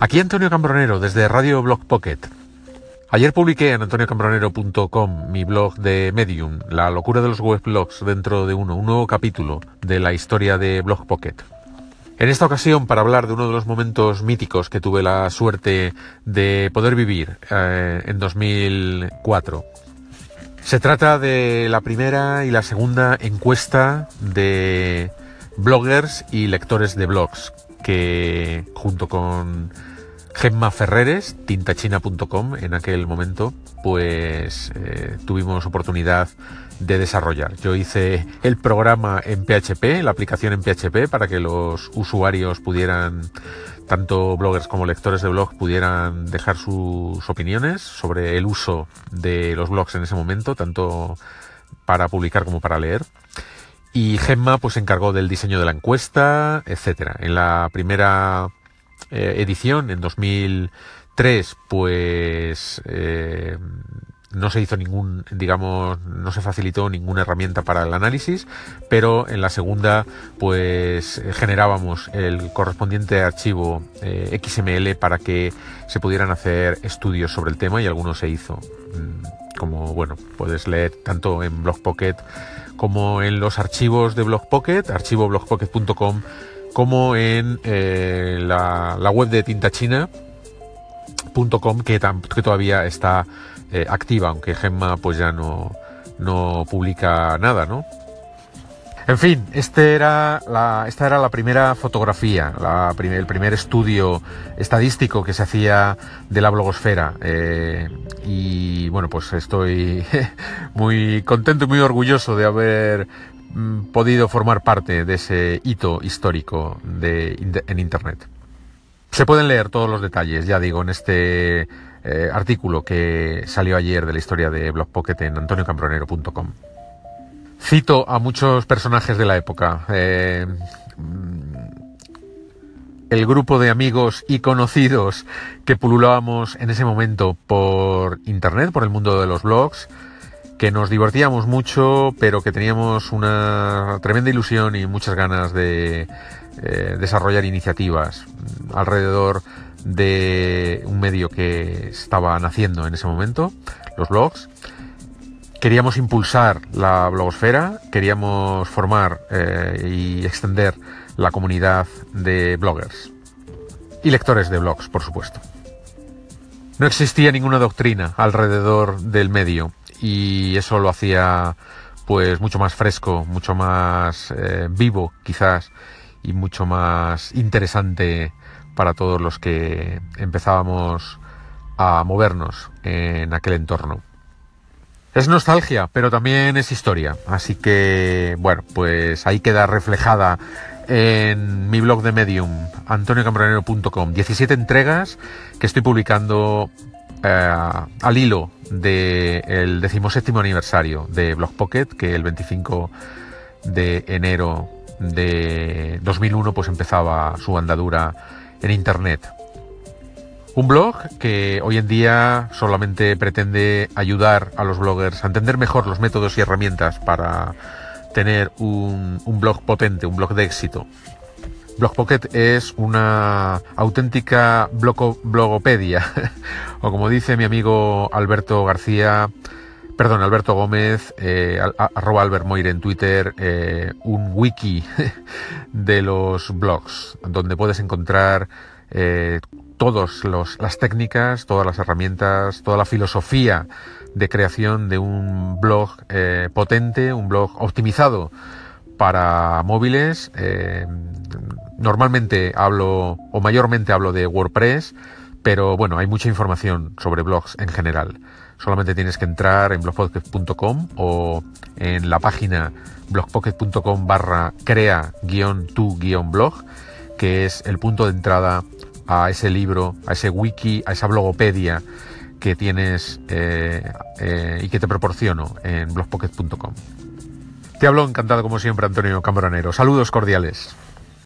Aquí Antonio Cambronero desde Radio Blog Pocket. Ayer publiqué en antoniocambronero.com mi blog de Medium, La locura de los weblogs dentro de uno, un nuevo capítulo de la historia de Blog Pocket. En esta ocasión, para hablar de uno de los momentos míticos que tuve la suerte de poder vivir eh, en 2004. Se trata de la primera y la segunda encuesta de bloggers y lectores de blogs, que junto con Gemma Ferreres, tintachina.com, en aquel momento, pues eh, tuvimos oportunidad de desarrollar. Yo hice el programa en PHP, la aplicación en PHP, para que los usuarios pudieran, tanto bloggers como lectores de blog, pudieran dejar sus opiniones sobre el uso de los blogs en ese momento, tanto para publicar como para leer. Y Gemma pues se encargó del diseño de la encuesta, etcétera. En la primera eh, edición, en 2003, pues eh, no se hizo ningún, digamos, no se facilitó ninguna herramienta para el análisis, pero en la segunda, pues generábamos el correspondiente archivo eh, XML para que se pudieran hacer estudios sobre el tema y algunos se hizo. Mm, como, bueno, puedes leer tanto en Blogpocket como en los archivos de Blogpocket, archivoblogpocket.com, como en eh, la, web de tintachina.com que, que todavía está eh, activa, aunque Gemma pues ya no, no publica nada, ¿no? En fin, este era la, esta era la primera fotografía, la el primer estudio estadístico que se hacía de la blogosfera. Eh, y bueno, pues estoy muy contento y muy orgulloso de haber podido formar parte de ese hito histórico de, en Internet. Se pueden leer todos los detalles, ya digo, en este eh, artículo que salió ayer de la historia de Blogpocket en antoniocambronero.com. Cito a muchos personajes de la época. Eh, el grupo de amigos y conocidos que pululábamos en ese momento por internet, por el mundo de los blogs, que nos divertíamos mucho, pero que teníamos una tremenda ilusión y muchas ganas de eh, desarrollar iniciativas alrededor de un medio que estaba naciendo en ese momento, los blogs. Queríamos impulsar la blogosfera, queríamos formar eh, y extender la comunidad de bloggers y lectores de blogs, por supuesto. No existía ninguna doctrina alrededor del medio y eso lo hacía pues mucho más fresco, mucho más eh, vivo quizás y mucho más interesante para todos los que empezábamos a movernos en aquel entorno. Es nostalgia, pero también es historia. Así que, bueno, pues ahí queda reflejada en mi blog de Medium, antoniocambronero.com. 17 entregas que estoy publicando eh, al hilo del decimoséptimo aniversario de Blog Pocket, que el 25 de enero de 2001 pues empezaba su andadura en Internet. Un blog que hoy en día solamente pretende ayudar a los bloggers a entender mejor los métodos y herramientas para tener un, blog potente, un blog de éxito. Blogpocket es una auténtica blogopedia, o como dice mi amigo Alberto García, perdón, Alberto Gómez, eh, arroba Albert Moire en Twitter, eh, un wiki de los blogs, donde puedes encontrar eh, todas las técnicas, todas las herramientas, toda la filosofía de creación de un blog eh, potente, un blog optimizado para móviles. Eh, normalmente hablo, o mayormente hablo de WordPress, pero bueno, hay mucha información sobre blogs en general. Solamente tienes que entrar en blogpocket.com o en la página blogpocket.com barra crea-tu-blog, que es el punto de entrada a ese libro, a ese wiki, a esa blogopedia que tienes eh, eh, y que te proporciono en blogpocket.com. Te hablo encantado como siempre Antonio Cambronero. Saludos cordiales.